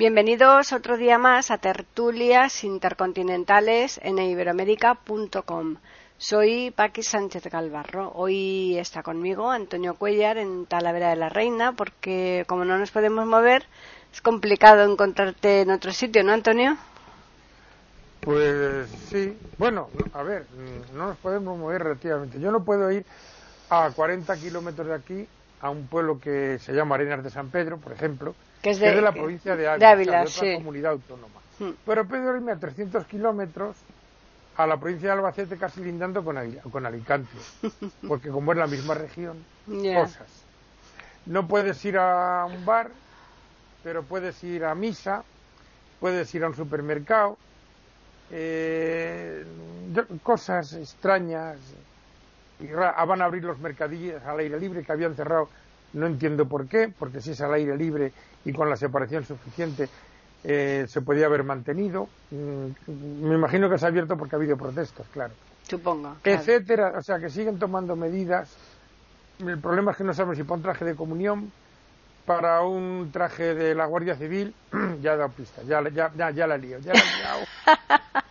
Bienvenidos otro día más a Tertulias Intercontinentales en iberoamérica.com. Soy Paqui Sánchez Galvarro. Hoy está conmigo Antonio Cuellar en Talavera de la Reina porque como no nos podemos mover es complicado encontrarte en otro sitio, ¿no, Antonio? Pues sí. Bueno, a ver, no nos podemos mover relativamente. Yo no puedo ir a 40 kilómetros de aquí a un pueblo que se llama Arenas de San Pedro, por ejemplo, que es de, la provincia de Ávila, de, otra comunidad autónoma. Hmm. Pero puedo irme a 300 kilómetros a la provincia de Albacete casi lindando con, con Alicante, porque como es la misma región, cosas. No puedes ir a un bar, pero puedes ir a misa, puedes ir a un supermercado, eh, cosas extrañas. Y van a abrir los mercadillos al aire libre que habían cerrado, no entiendo por qué, porque si es al aire libre y con la separación suficiente eh, se podía haber mantenido. Mm, me imagino que se ha abierto porque ha habido protestas, claro. Supongo. Etcétera. O sea, que siguen tomando medidas. El problema es que no sabemos si para un traje de comunión, para un traje de la Guardia Civil, ya he dado pista, ya, ya, ya, ya la lío, ya la he liado.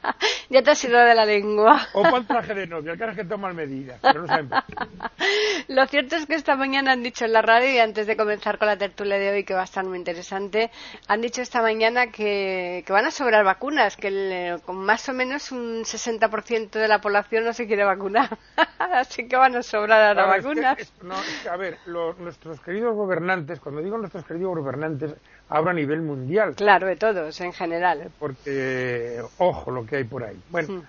ya te has ido de la lengua. O para el traje de cara es que toman medidas, pero no saben. Lo cierto es que esta mañana han dicho en la radio, y antes de comenzar con la tertulia de hoy, que va a estar muy interesante, han dicho esta mañana que, que van a sobrar vacunas, que el, con más o menos un 60% de la población no se quiere vacunar. Así que van a sobrar las vacunas. Es que, no, es que, a ver, nuestros queridos gobernantes, cuando digo nuestros queridos gobernantes, hablo a nivel mundial. Claro, de todos, en general. Porque, ojo, lo que hay por ahí. Bueno, Hmm.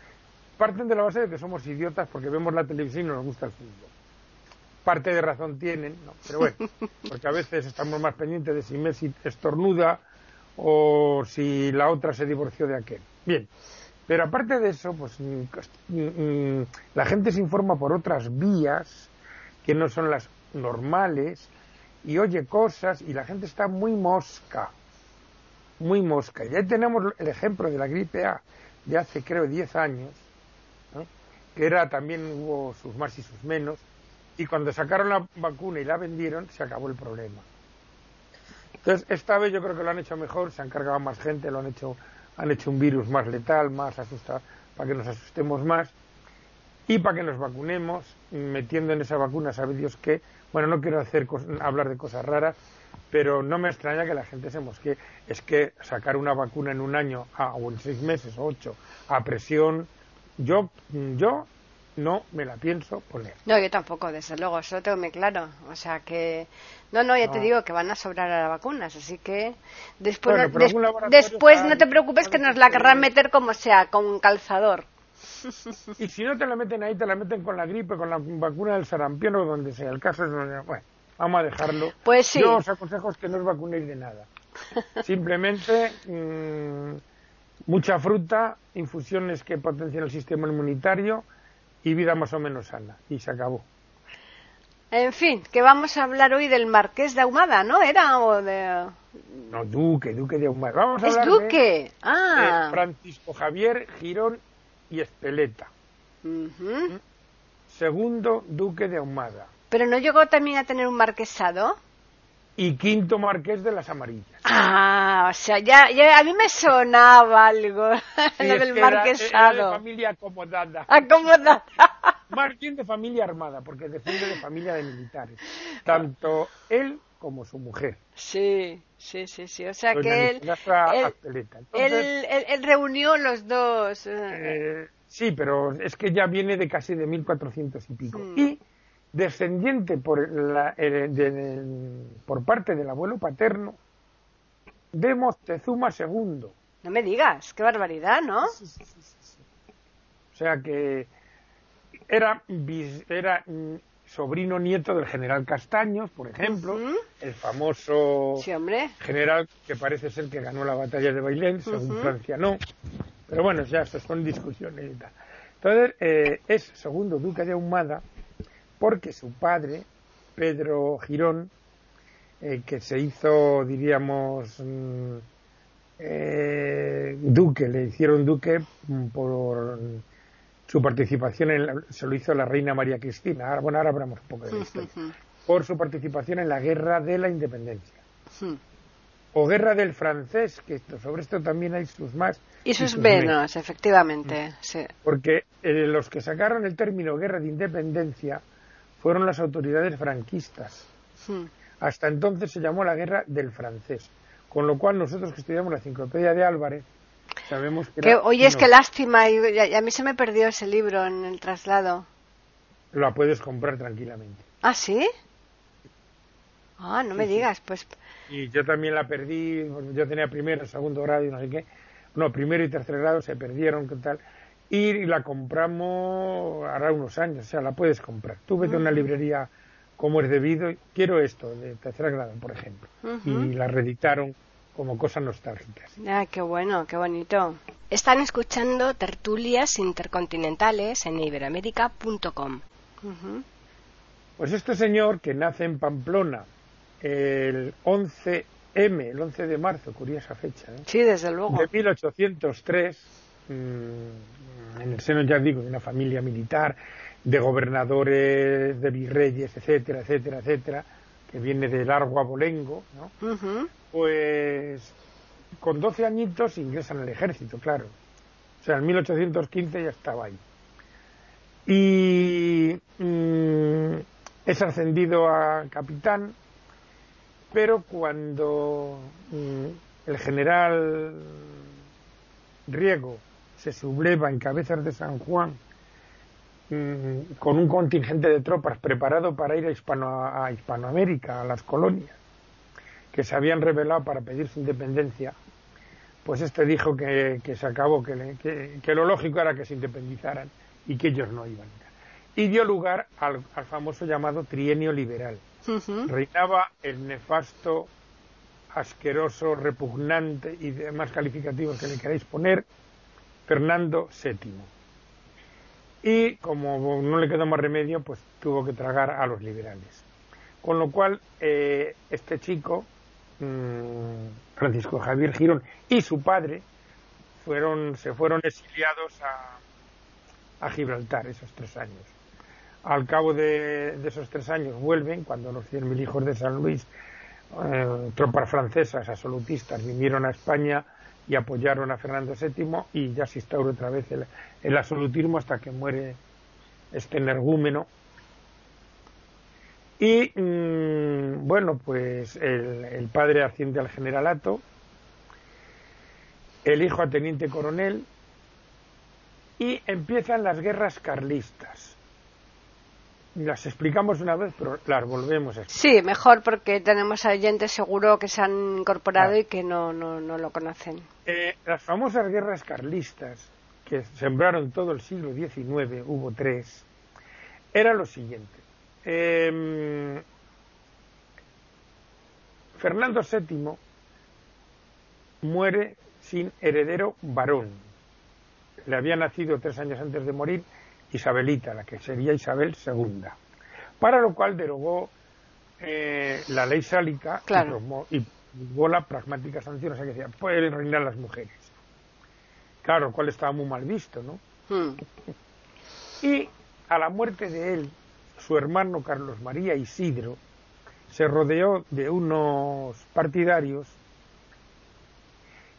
parten de la base de que somos idiotas porque vemos la televisión y nos gusta el fútbol. Parte de razón tienen, ¿no? pero bueno, porque a veces estamos más pendientes de si Messi estornuda o si la otra se divorció de aquel. Bien, pero aparte de eso, pues mm, la gente se informa por otras vías que no son las normales y oye cosas y la gente está muy mosca, muy mosca. Y ahí tenemos el ejemplo de la gripe A de hace creo 10 años, que era también hubo sus más y sus menos, y cuando sacaron la vacuna y la vendieron se acabó el problema. Entonces esta vez yo creo que lo han hecho mejor, se han cargado más gente, lo han hecho, han hecho un virus más letal, más asustado, para que nos asustemos más y para que nos vacunemos, metiendo en esa vacuna, sabe Dios qué. Bueno, no quiero hacer hablar de cosas raras, pero no me extraña que la gente se mosquee. Es que sacar una vacuna en un año a, o en seis meses o ocho a presión, yo, yo no me la pienso poner. No, yo tampoco, desde luego, eso lo tengo muy claro. O sea que, no, no, ya no. te digo que van a sobrar a las vacunas, así que después, bueno, no, des, después no te preocupes que nos la querrán meter como sea, con un calzador. Y si no te la meten ahí, te la meten con la gripe, con la vacuna del sarampión o donde sea. El caso es, bueno, vamos a dejarlo. Pues sí. Yo os aconsejo que no os vacunéis de nada. Simplemente mmm, mucha fruta, infusiones que potencian el sistema inmunitario y vida más o menos sana. Y se acabó. En fin, que vamos a hablar hoy del Marqués de Ahumada, ¿no? ¿Era o de...? No, Duque, Duque de Ahumada. Vamos a ¿Es hablar Duque? De, ah. de Francisco Javier Girón y Espeleta. Uh -huh. Segundo Duque de Ahumada. ¿Pero no llegó también a tener un marquesado? Y quinto marqués de las Amarillas. Ah, o sea, ya, ya a mí me sonaba algo Sí, lo del era- marquesado. Era de familia acomodada. Acomodada. Bien de familia armada, porque desciende de familia de militares. Tanto él como su mujer. Sí, sí, sí, sí. O sea Doña que él, él. Entonces, él, él- él reunió los dos. eh, sí, pero es que ya viene de casi de 1400 y pico. Mm. Y descendiente por, la, eh, de- de- por parte del abuelo paterno de Moctezuma II. No me digas, qué barbaridad, ¿no? O sea que era, bis- era mm, sobrino nieto del general Castaños, por ejemplo, el famoso Sí, general que parece ser que ganó la batalla de Bailén, según Ujú. Francia no. Pero bueno, ya son discusiones y tal. Entonces, eh, es segundo duque de Ahumada porque su padre, Pedro Girón, eh, que se hizo, diríamos, mm, eh, duque, le hicieron duque por su participación en se lo hizo la reina María Cristina. Ahora, bueno, ahora hablamos un poco de esto. Por su participación en la guerra de la independencia. O guerra del francés, que sobre esto también hay sus más. Y sus, menos, efectivamente. Sí. Porque eh, los que sacaron el término guerra de independencia fueron las autoridades franquistas. Hasta entonces se llamó la guerra del francés. Con lo cual nosotros que estudiamos la enciclopedia de Álvarez sabemos que... que oye, es que lástima, y, a mí se me perdió ese libro en el traslado. La puedes comprar tranquilamente. ¿Ah, sí? Ah, no me digas, pues... Y yo también la perdí, yo tenía primero, segundo grado y no sé qué. No, primero y tercer grado se perdieron, ¿qué tal? Y la compramos hará unos años, o sea, la puedes comprar. Tú vete a una librería como es debido, quiero esto, de tercer grado, por ejemplo. Y la reeditaron como cosas nostálgicas. Ah, qué bueno, qué bonito. Están escuchando tertulias intercontinentales en iberoamérica.com. Pues este señor que nace en Pamplona el 11M, el 11 de marzo, curiosa fecha, ¿eh? Sí, desde luego. De 1803, mm, en el seno, ya digo, de una familia militar, de gobernadores, de virreyes, etcétera, etcétera, etcétera, que viene de largo abolengo, ¿no? Pues con 12 añitos ingresan al ejército, claro. O sea, en 1815 ya estaba ahí. Y mm, es ascendido a capitán, pero cuando mm, el general Riego se subleva en cabezas de San Juan Mm, con un contingente de tropas preparado para ir a, Hispano, a Hispanoamérica, a las colonias, que se habían rebelado para pedir su independencia, pues este dijo que, se acabó, que, que, lo lógico era que se independizaran y que ellos no iban. Y dio lugar al, famoso llamado trienio liberal. Reinaba el nefasto, asqueroso, repugnante y demás calificativos que le queráis poner, Fernando VII y como no le quedó más remedio, pues tuvo que tragar a los liberales. Con lo cual, eh, este chico, mm, Francisco Javier Girón, y su padre fueron, se fueron exiliados a, a Gibraltar esos tres años. Al cabo de, esos tres años vuelven, cuando los 100.000 hijos de San Luis, eh, tropas francesas absolutistas, vinieron a España y apoyaron a Fernando VII y ya se instauró otra vez el, absolutismo hasta que muere este energúmeno. Y mm, bueno, pues el, padre asciende al generalato, el hijo a teniente coronel y empiezan las guerras carlistas las explicamos una vez, pero las volvemos a explicar. Sí, mejor porque tenemos a oyentes seguro que se han incorporado y que no, no, no lo conocen. Eh, las famosas guerras carlistas, que sembraron todo el siglo XIX, hubo tres, era lo siguiente. Em, Fernando VII muere sin heredero varón. Le había nacido tres años antes de morir Isabelita, la que sería Isabel II, para lo cual derogó eh, la ley sálica y, y la pragmática sanción, o sea que decía, pueden reinar las mujeres. Claro, lo cual estaba muy mal visto, ¿no? Hmm. Y a la muerte de él, su hermano Carlos María Isidro se rodeó de unos partidarios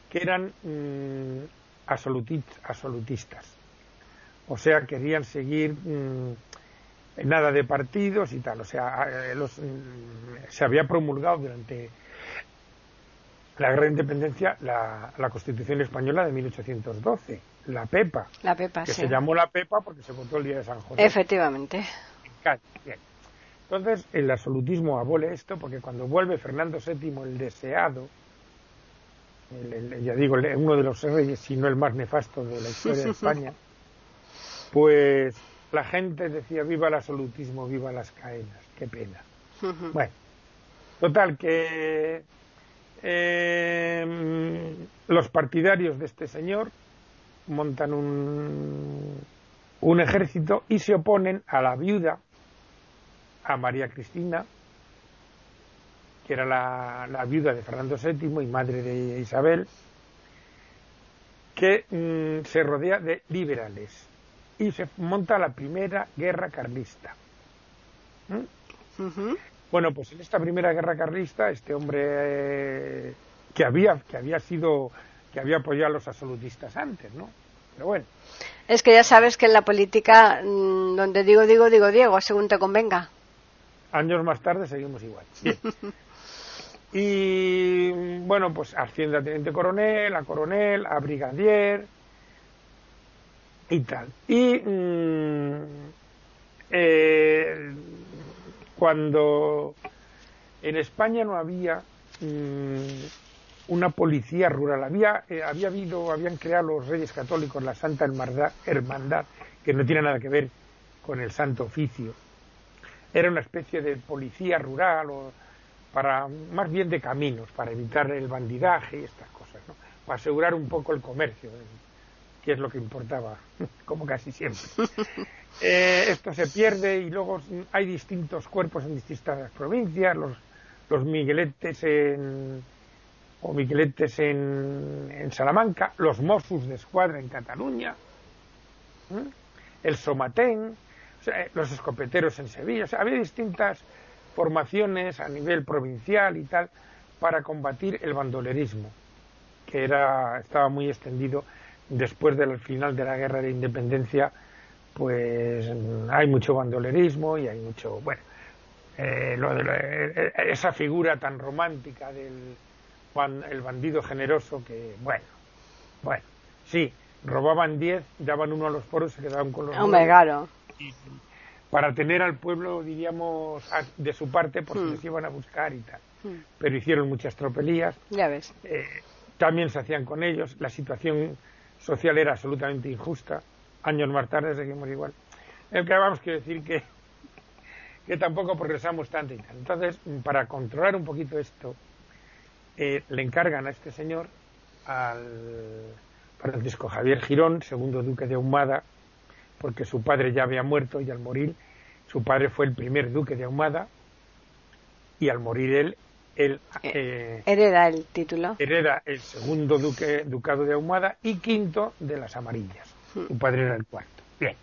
que eran mm, absolutistas o sea, querían seguir mm, nada de partidos y tal. O sea, eh, mm, se había promulgado durante la Guerra de Independencia la, Constitución Española de 1812, la PEPA. La PEPA, que se llamó la PEPA porque se votó el día de San José. Efectivamente. Entonces, el absolutismo abole esto porque cuando vuelve Fernando VII, el deseado, ya digo, uno de los reyes, si no el más nefasto de la historia de España, pues la gente decía viva el absolutismo, viva las caenas, qué pena. Bueno, total que eh, los partidarios de este señor montan un, un ejército y se oponen a la viuda, a María Cristina, que era la, la viuda de Fernando VII y madre de Isabel, que mm, se rodea de liberales y se monta la primera guerra carlista. ¿Mm? Bueno, pues en esta primera guerra carlista, este hombre eh, que había que había sido que había apoyado a los absolutistas antes, ¿no? Pero bueno. Es que ya sabes que en la política, mm, donde digo, digo, digo, Diego, según te convenga. Años más tarde seguimos igual. y bueno, pues asciende a teniente coronel, a coronel, a brigadier y tal. Y mm, eh, cuando en España no había mm, una policía rural. Había, eh, había habido, habían creado los reyes católicos la Santa Hermandad, que no tiene nada que ver con el Santo Oficio. Era una especie de policía rural, o para, más bien de caminos, para evitar el bandidaje y estas cosas, ¿no? para asegurar un poco el comercio, que es lo que importaba, como casi siempre. Eh, esto se pierde y luego hay distintos cuerpos en distintas provincias, los, los migueletes en, o Migueletes en, Salamanca, los Mossos de Escuadra en Cataluña, el Somatén, los escopeteros en Sevilla. había distintas formaciones a nivel provincial y tal para combatir el bandolerismo, que era, estaba muy extendido después del final de la guerra de independencia, pues hay mucho bandolerismo y hay mucho, bueno, eh, eh, esa figura tan romántica del, el bandido generoso que, bueno, bueno, sí, robaban 10, daban uno a los poros se quedaban con los Hombre, claro. para tener al pueblo, diríamos, de su parte, porque hmm. les iban a buscar y tal. Hmm. Pero hicieron muchas tropelías. Ya ves. Eh, también se hacían con ellos. La situación social era absolutamente injusta. Años más tarde seguimos igual. El que vamos quiero decir que, que tampoco progresamos tanto y tal. Entonces, para controlar un poquito esto, eh, le encargan a este señor, al Francisco Javier Girón, segundo duque de Ahumada, porque su padre ya había muerto y al morir, su padre fue el primer duque de Ahumada y al morir él, él eh, eh, hereda el título. Hereda el segundo duque, ducado de Ahumada y quinto de las Amarillas. Hmm. Su padre era el cuarto. Bien.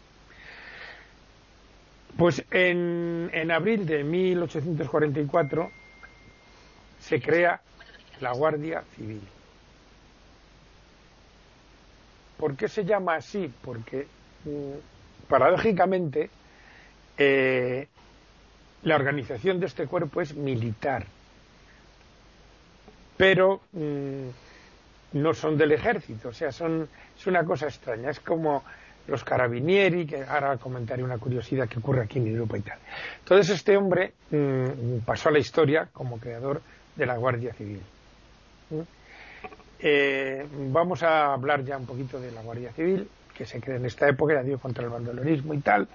Pues en, en abril de 1844 se crea la Guardia Civil. ¿Por qué se llama así? Porque mm, paradójicamente eh, la organización de este cuerpo es militar, pero mm, no son del ejército, o sea, son, es una cosa extraña, es como los carabinieri, que ahora comentaré una curiosidad que ocurre aquí en Europa y tal. Entonces este hombre mm, pasó a la historia como creador de la Guardia Civil. Eh, vamos a hablar ya un poquito de la Guardia Civil, que se crea en esta época, ya digo, contra el bandolerismo y tal,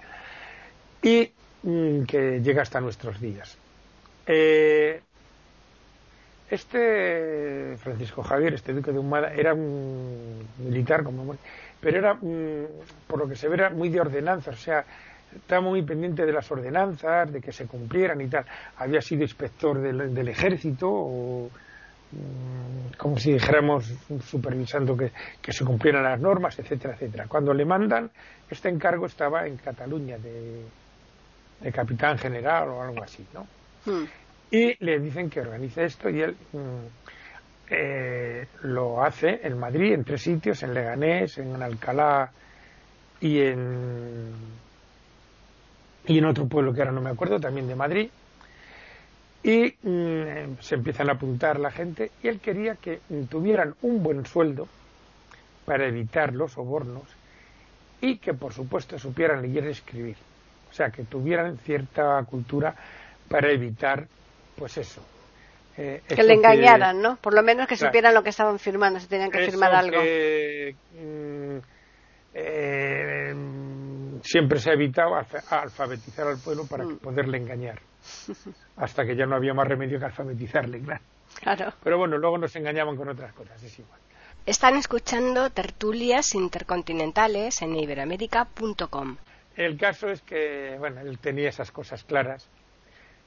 y mm, que llega hasta nuestros días. Eh, este Francisco Javier, este duque de Humada, era un militar, como, pero era, mm, por lo que se ve, era muy de ordenanzas, o sea, estaba muy pendiente de las ordenanzas, de que se cumplieran y tal. Había sido inspector del, del ejército o Mm, como si dijéramos supervisando que, se cumplieran las normas, etcétera, etcétera. Cuando le mandan, este encargo estaba en Cataluña de, capitán general o algo así, ¿no? Hmm. Y le dicen que organice esto y él mm, eh, lo hace en Madrid, en tres sitios, en Leganés, en Alcalá y en, y en otro pueblo que ahora no me acuerdo, también de Madrid. Y mm, se empiezan a apuntar la gente y él quería que tuvieran un buen sueldo para evitar los sobornos y que por supuesto supieran leer y escribir. O sea que tuvieran cierta cultura para evitar pues eso eh, que le engañaran no por lo menos que supieran lo que estaban firmando si tenían que firmar algo mm, eh, siempre se ha evitado alfabetizar al pueblo para mm. poderle engañar hasta que ya no había más remedio que alfabetizarle, claro. Claro. Pero bueno, luego nos engañaban con otras cosas, es igual. Están escuchando tertulias intercontinentales en iberoamérica.com. El caso es que, bueno, él tenía esas cosas claras.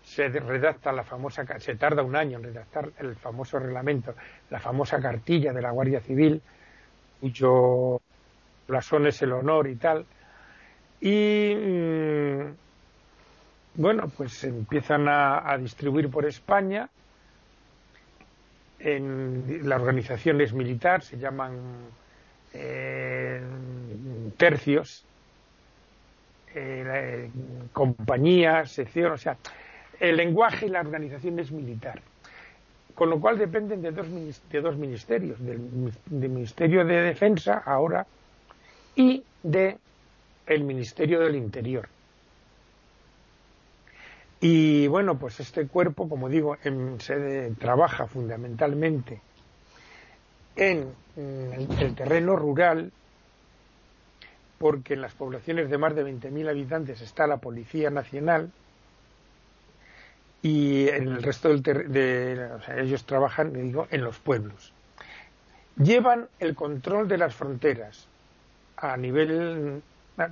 Se redacta la famosa, se tarda un año en redactar el famoso reglamento, la famosa cartilla de la Guardia Civil, cuyo blasón es el honor y tal. Y mm, bueno, pues empiezan a distribuir por España en la organización es militar, se llaman eh, tercios, eh, compañías, sección, o sea, el lenguaje y la organización es militar. Con lo cual dependen de dos, de dos ministerios, del, del Ministerio de Defensa ahora y de el Ministerio del Interior. Y bueno, pues este cuerpo, como digo, se trabaja fundamentalmente en, el terreno rural, porque en las poblaciones de más de 20.000 habitantes está la Policía Nacional y en el resto del de, o sea, ellos trabajan, digo, en los pueblos. Llevan el control de las fronteras a nivel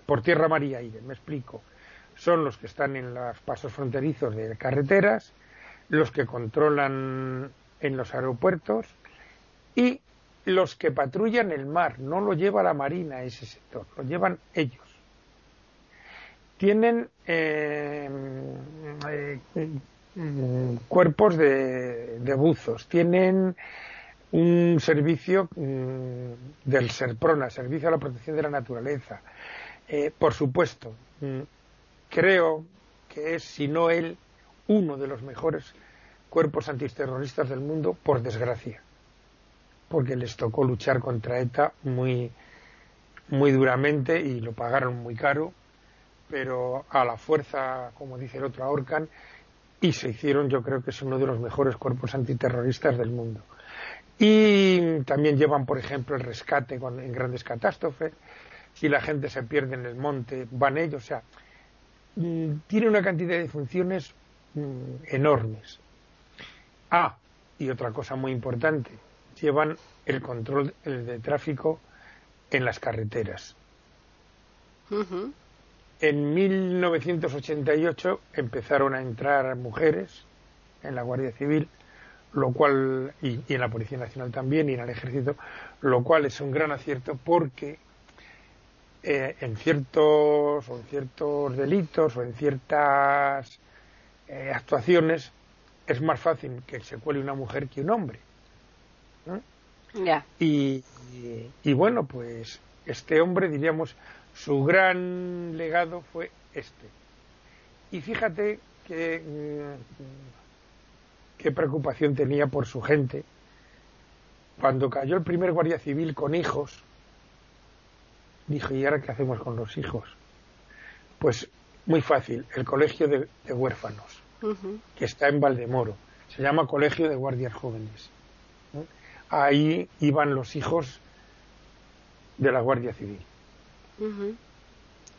por tierra, mar y aire, me explico son los que están en los pasos fronterizos de carreteras, los que controlan en los aeropuertos y los que patrullan el mar. No lo lleva la Marina ese sector, lo llevan ellos. Tienen eh, eh, cuerpos de, buzos, tienen un servicio mm, del SERPRONA, Servicio a la Protección de la Naturaleza. Eh, por supuesto, mm, creo que es, si no él, uno de los mejores cuerpos antiterroristas del mundo, por desgracia, porque les tocó luchar contra ETA muy, muy duramente y lo pagaron muy caro, pero a la fuerza, como dice el otro, ahorcan y se hicieron, yo creo que es uno de los mejores cuerpos antiterroristas del mundo. Y también llevan, por ejemplo, el rescate en grandes catástrofes. Si la gente se pierde en el monte, van ellos. O sea, Mm, tiene una cantidad de funciones mm, enormes. Ah, y otra cosa muy importante, llevan el control de tráfico en las carreteras. En 1988 empezaron a entrar mujeres en la Guardia Civil, lo cual y, y, en la Policía Nacional también y en el Ejército, lo cual es un gran acierto porque eh, en ciertos o en ciertos delitos o en ciertas eh, actuaciones es más fácil que se cuele una mujer que un hombre. Y, y, bueno, pues este hombre, diríamos, su gran legado fue este. Y fíjate mm, qué preocupación tenía por su gente. Cuando cayó el primer guardia civil con hijos, dijo, ¿y ahora qué hacemos con los hijos? Pues muy fácil, el colegio de, huérfanos, que está en Valdemoro, se llama Colegio de Guardias Jóvenes. Ahí iban los hijos de la Guardia Civil.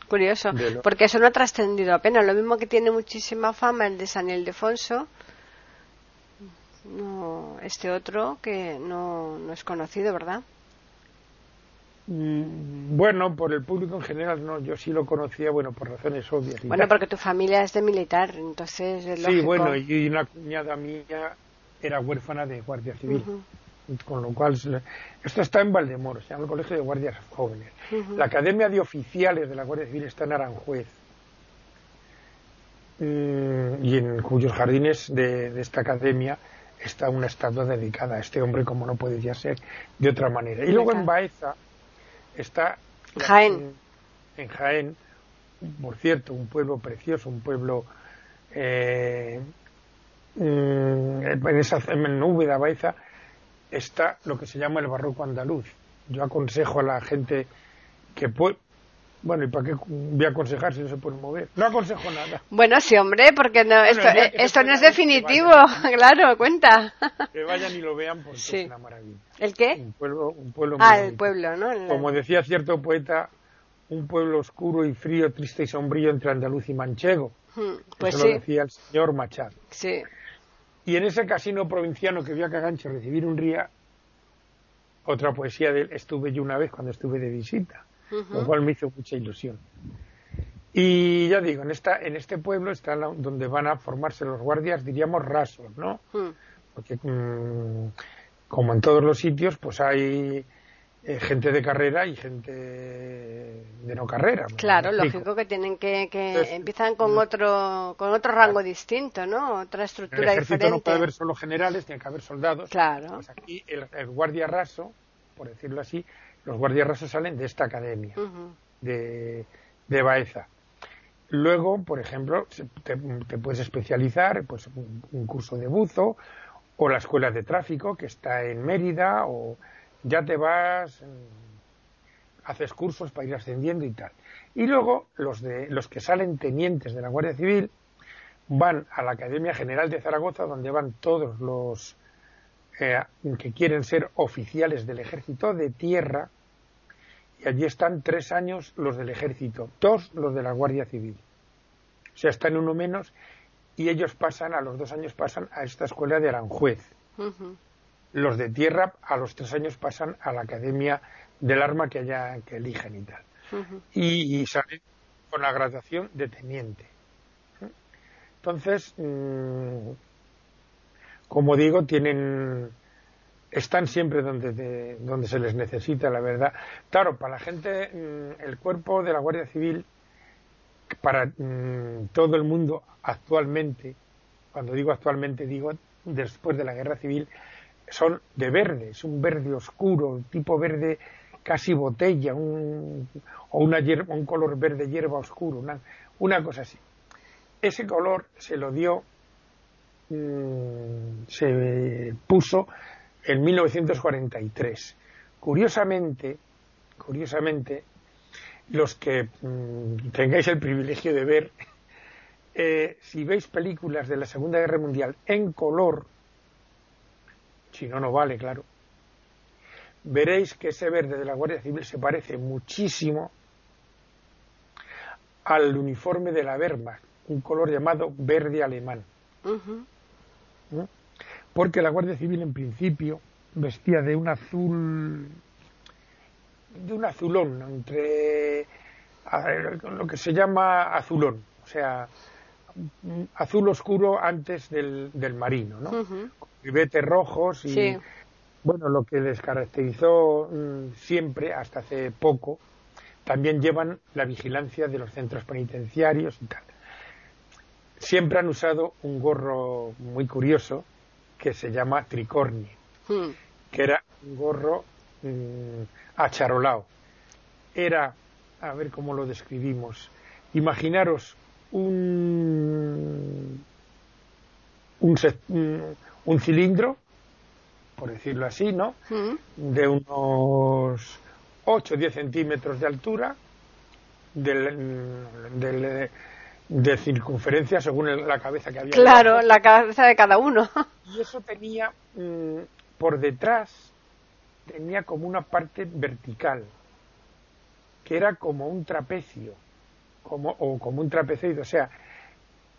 Curioso, porque eso no ha trascendido apenas. Lo mismo que tiene muchísima fama el de San Ildefonso, no, este otro que no, no es conocido, ¿verdad? Mm, bueno, por el público en general no, yo sí lo conocía, bueno, por razones obvias. Bueno, porque tu familia es de militar, entonces es Sí, bueno, y una cuñada mía era huérfana de guardia civil, con lo cual esto está en Valdemoro, se llama el Colegio de Guardias Jóvenes. La Academia de Oficiales de la Guardia Civil está en Aranjuez, mm, y en cuyos jardines de, esta academia está una estatua dedicada a este hombre, como no puede ya ser de otra manera. Y luego en Baeza está Jaén. En, Jaén, por cierto, un pueblo precioso, un pueblo eh, mm, en esa en Úbeda Baeza está lo que se llama el barroco andaluz. Yo aconsejo a la gente que puede, bueno, ¿y para qué voy a aconsejar si no se puede mover? No aconsejo nada. Bueno, sí, hombre, porque no, esto, esto no es definitivo, claro, cuenta. Que vayan y lo vean porque es una maravilla. ¿El qué? Un pueblo, un pueblo Ah, el pueblo, ¿no? Como decía cierto poeta, un pueblo oscuro y frío, triste y sombrío entre andaluz y manchego. Hmm, pues Eso lo decía el señor Machado. Sí. Y en ese casino provinciano que vio a Caganche recibir un ría, otra poesía de él, estuve yo una vez cuando estuve de visita, lo cual me hizo mucha ilusión. Y ya digo, en, esta, en este pueblo está donde van a formarse los guardias, diríamos, rasos, ¿no? Hmm. Porque mm, como en todos los sitios, pues hay eh, gente de carrera y gente de no carrera. Claro, lógico que tienen que, que empiezan con mm. otro con otro rango distinto, ¿no? Otra estructura en el ejército no puede haber solo generales, tiene que haber soldados. Claro. Pues aquí el, guardia raso, por decirlo así, los guardias rasos salen de esta academia de, de Baeza. Luego, por ejemplo, te, puedes especializar, pues un, curso de buzo, o la escuela de tráfico que está en Mérida, o ya te vas, haces cursos para ir ascendiendo y tal. Y luego los de los que salen tenientes de la Guardia Civil van a la Academia General de Zaragoza, donde van todos los eh, que quieren ser oficiales del Ejército de Tierra y allí están tres años los del ejército, dos los de la Guardia Civil. O sea, están uno menos y ellos pasan, a los dos años pasan a esta escuela de Aranjuez. Los de tierra a los tres años pasan a la academia del arma que haya que eligen y tal. y, salen con la graduación de teniente. Entonces, mm, como digo, tienen están siempre donde, donde se les necesita, la verdad. Claro, para la gente, mm, el cuerpo de la Guardia Civil, para mm, todo el mundo actualmente, cuando digo actualmente, digo después de la Guerra Civil, son de verde, es un verde oscuro, tipo verde casi botella, un, o una un color verde hierba oscuro, una, una cosa así. Ese color se lo dio, mm, se puso en 1943. Curiosamente, curiosamente, los que mm, tengáis el privilegio de ver, eh, si veis películas de la Segunda Guerra Mundial en color, si no, no vale, claro, veréis que ese verde de la Guardia Civil se parece muchísimo al uniforme de la Wehrmacht, un color llamado verde alemán. Porque la Guardia Civil en principio vestía de un azul de un azulón entre lo que se llama azulón, o sea, azul oscuro antes del, marino, ¿no? Con rojos y bueno, lo que les caracterizó mm, siempre hasta hace poco, también llevan la vigilancia de los centros penitenciarios y tal. Siempre han usado un gorro muy curioso, que se llama tricorni, hmm. que era un gorro mm, acharolado. Era, a ver cómo lo describimos, imaginaros un, un, un cilindro, por decirlo así, ¿no? Hmm. De unos 8 o 10 centímetros de altura, del, del, de circunferencia según la cabeza que había. Claro, la cabeza de cada uno. Y eso tenía mm, por detrás, tenía como una parte vertical, que era como un trapecio, como, o como un trapezoide, o sea,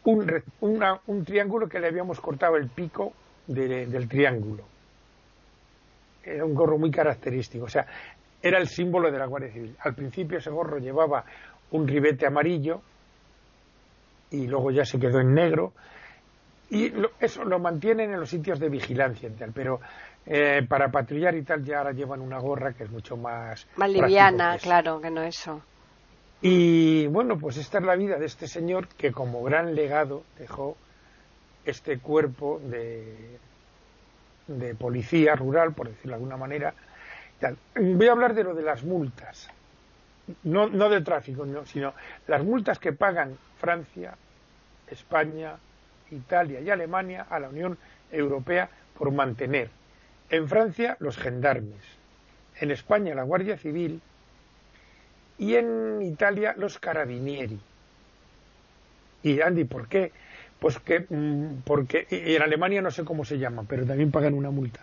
un, un triángulo que le habíamos cortado el pico del triángulo. Era un gorro muy característico, o sea, era el símbolo de la Guardia Civil. Al principio ese gorro llevaba un ribete amarillo, y luego ya se quedó en negro. Y eso lo mantienen en los sitios de vigilancia y tal, pero eh, para patrullar y tal ya ahora llevan una gorra que es mucho más... Más liviana, claro, que no eso. Y bueno, pues esta es la vida de este señor que como gran legado dejó este cuerpo de, de policía rural, por decirlo de alguna manera. Voy a hablar de lo de las multas no, no de tráfico, sino las multas que pagan Francia, España, Italia y Alemania a la Unión Europea por mantener en Francia los gendarmes, en España la Guardia Civil y en Italia los carabinieri. Y Andy, ¿por qué? Pues que mm, porque en Alemania no sé cómo se llama, pero también pagan una multa.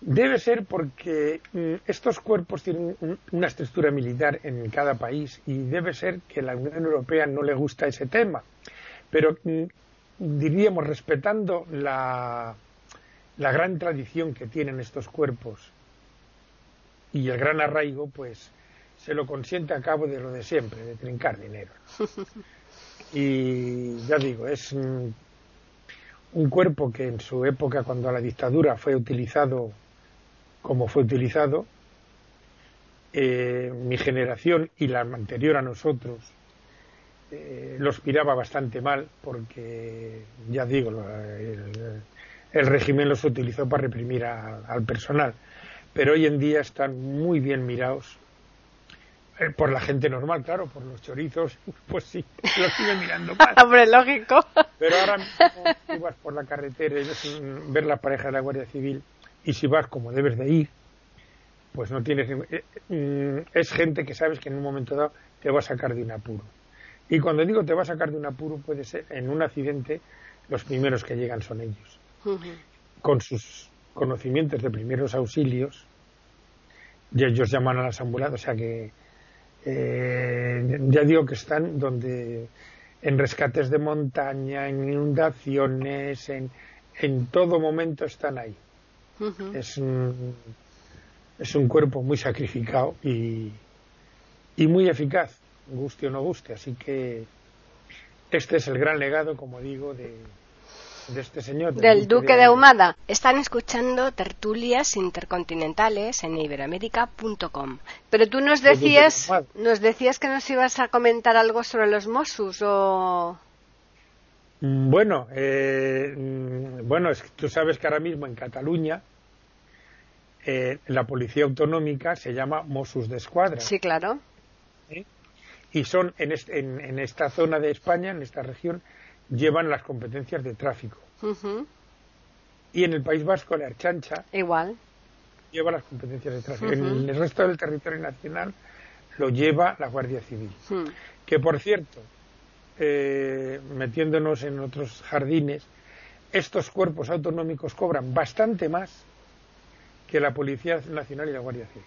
Debe ser porque mm, estos cuerpos tienen una estructura militar en cada país y debe ser que la Unión Europea no le gusta ese tema. Pero mm, diríamos, respetando la, la gran tradición que tienen estos cuerpos y el gran arraigo, pues se lo consiente a cabo de lo de siempre, de trincar dinero. Y ya digo, es un, cuerpo que en su época, cuando la dictadura fue utilizado como fue utilizado, eh, mi generación y la anterior a nosotros eh, lo aspiraba bastante mal porque, ya digo, el régimen los utilizó para reprimir al personal. Pero hoy en día están muy bien mirados eh, por la gente normal, claro, por los chorizos, pues sí, los siguen mirando más. Hombre, lógico. Pero ahora mismo tú vas por la carretera y ves ver la pareja de la Guardia Civil y si vas como debes de ir, pues no tienes... Eh, mm, es gente que sabes que en un momento dado te va a sacar de un apuro. Y cuando digo te va a sacar de un apuro, puede ser en un accidente, los primeros que llegan son ellos. Con sus conocimientos de primeros auxilios, y ellos llaman a las ambulancias, o sea que eh, ya digo que están donde en rescates de montaña, en inundaciones, en, en todo momento están ahí. es, un, es un cuerpo muy sacrificado y, y muy eficaz, guste o no guste. Así que este es el gran legado, como digo, de, de este señor. Del, Duque, de, Ahumada. Están escuchando tertulias intercontinentales en iberoamérica.com. Pero tú nos decías, nos decías que nos ibas a comentar algo sobre los Mossus o... Mm, bueno, eh, mm, bueno, es, tú sabes que ahora mismo en Cataluña eh, la policía autonómica se llama Mossus de Escuadra. Sí, claro. Y son en, en, esta zona de España, en esta región, llevan las competencias de tráfico. Y en el País Vasco, la Archancha Igual. lleva las competencias de tráfico. En el resto del territorio nacional lo lleva la Guardia Civil. Que, por cierto, eh, metiéndonos en otros jardines, estos cuerpos autonómicos cobran bastante más que la Policía Nacional y la Guardia Civil.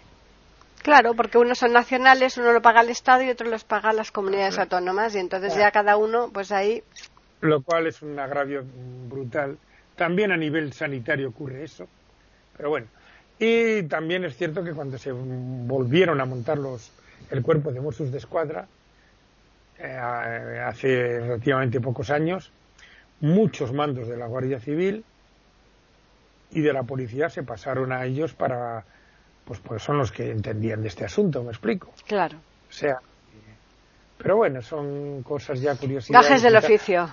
Claro, porque unos son nacionales, uno lo paga el Estado y otro los paga las comunidades autónomas y entonces ya cada uno, pues ahí lo cual es un agravio brutal. También a nivel sanitario ocurre eso, pero bueno. Y también es cierto que cuando se volvieron a montar los, el cuerpo de Mossos de Escuadra, eh, hace relativamente pocos años, muchos mandos de la Guardia Civil y de la policía se pasaron a ellos para, pues, pues son los que entendían de este asunto, me explico. Claro. O sea, pero bueno, son cosas ya curiosas. Gajes del oficio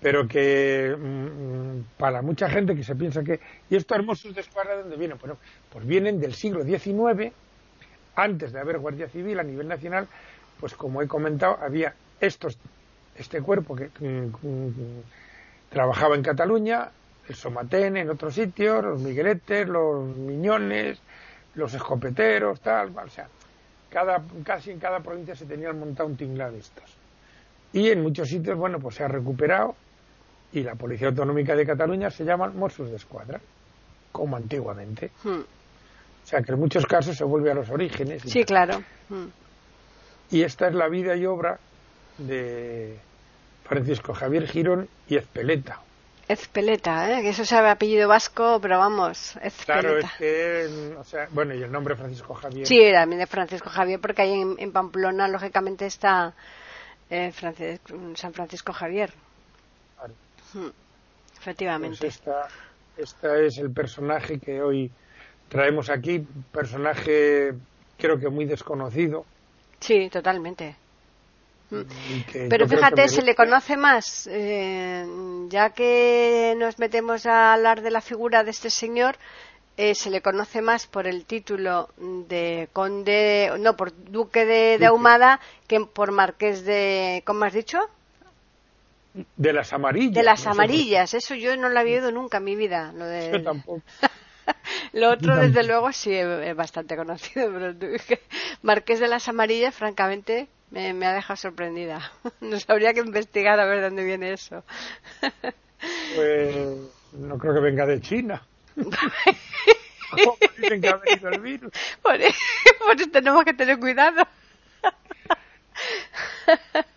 pero que mm, para mucha gente que se piensa que y estos hermosos de escuadra de dónde vienen bueno pues vienen del siglo XIX antes de haber guardia civil a nivel nacional pues como he comentado había estos este cuerpo que mm, mm, trabajaba en Cataluña el Somatén en otros sitios los migueletes los miñones los escopeteros tal o sea cada casi en cada provincia se tenían montado un tinglado de estos. Y en muchos sitios bueno pues se ha recuperado y la Policía Autonómica de Cataluña se llaman Mossos de Escuadra, como antiguamente. Hmm. O sea que en muchos casos se vuelve a los orígenes. Sí, claro. Hmm. Y esta es la vida y obra de Francisco Javier Girón y Ezpeleta. Ezpeleta, ¿eh? que eso sabe apellido vasco, pero vamos, Ezpeleta. Claro, es que, o sea, bueno, y el nombre Francisco Javier. Sí, también de Francisco Javier, porque ahí en, Pamplona, lógicamente, está eh, San Francisco Javier. Efectivamente. Pues esta, esta es el personaje que hoy traemos aquí, personaje creo que muy desconocido. Sí, totalmente. Pero fíjate, se le conoce más, eh, ya que nos metemos a hablar de la figura de este señor, eh, se le conoce más por el título de conde, no, por duque de, de Ahumada que por marqués de, ¿cómo has dicho? De las amarillas. De las amarillas, eso yo no lo había oído nunca en mi vida. Lo de... Yo tampoco. lo otro, desde luego, sí es bastante conocido, pero Marqués de las Amarillas, francamente, me, ha dejado sorprendida. Nos habría que investigar a ver dónde viene eso. pues no creo que venga de China. dicen que ha venido el virus? por eso tenemos que tener cuidado.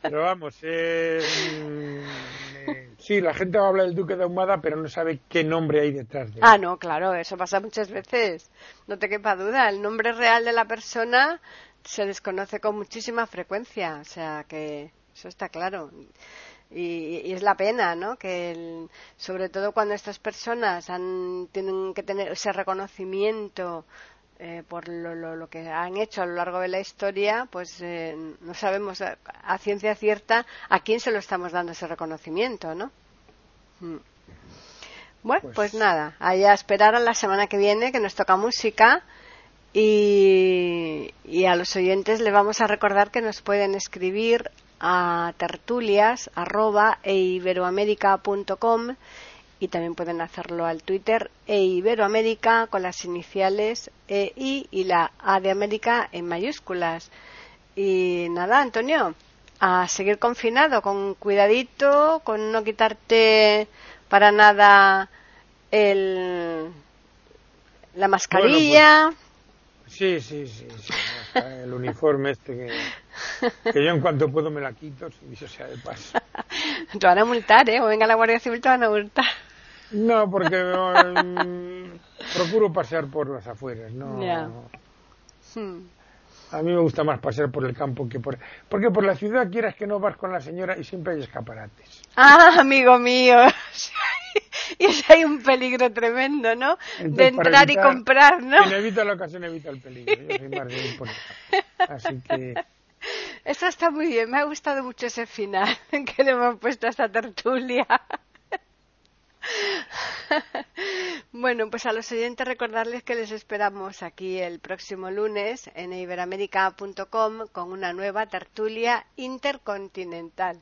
Pero vamos, eh, Sí, la gente habla del Duque de Ahumada, pero no sabe qué nombre hay detrás de él. Ah, no, claro, eso pasa muchas veces. No te quepa duda. El nombre real de la persona se desconoce con muchísima frecuencia. O sea que eso está claro. Y, es la pena, ¿no? Que sobre todo cuando estas personas han, tienen que tener ese reconocimiento eh, por lo, que han hecho a lo largo de la historia, pues eh, no sabemos a, ciencia cierta a quién se lo estamos dando ese reconocimiento, ¿no? Mm. Bueno, pues, pues nada, ahí a esperar a la semana que viene que nos toca música y, y a los oyentes le vamos a recordar que nos pueden escribir a tertulias arroba, e y también pueden hacerlo al Twitter e Iberoamérica con las iniciales EI y la A de América en mayúsculas. Y nada, Antonio, a seguir confinado, con cuidadito, con no quitarte para nada el, la mascarilla. Pues, sí, sí, sí, el uniforme este que, que, yo en cuanto puedo me la quito, si sea de paso. Te van a multar, ¿eh? O venga la Guardia Civil, te van a multar. No, porque mm, procuro pasear por las afueras, no. Hmm. A mí me gusta más pasear por el campo que por... Porque por la ciudad quieras que no vas con la señora y siempre hay escaparates. Ah, amigo mío. y es hay un peligro tremendo, ¿no? de entrar y comprar, ¿no? Quien evita la ocasión evita el peligro. Yo soy más de por Así que... Eso está muy bien. Me ha gustado mucho ese final que le hemos puesto a esta tertulia. bueno, pues a los oyentes recordarles que les esperamos aquí el próximo lunes en iberamérica.com con una nueva tertulia intercontinental.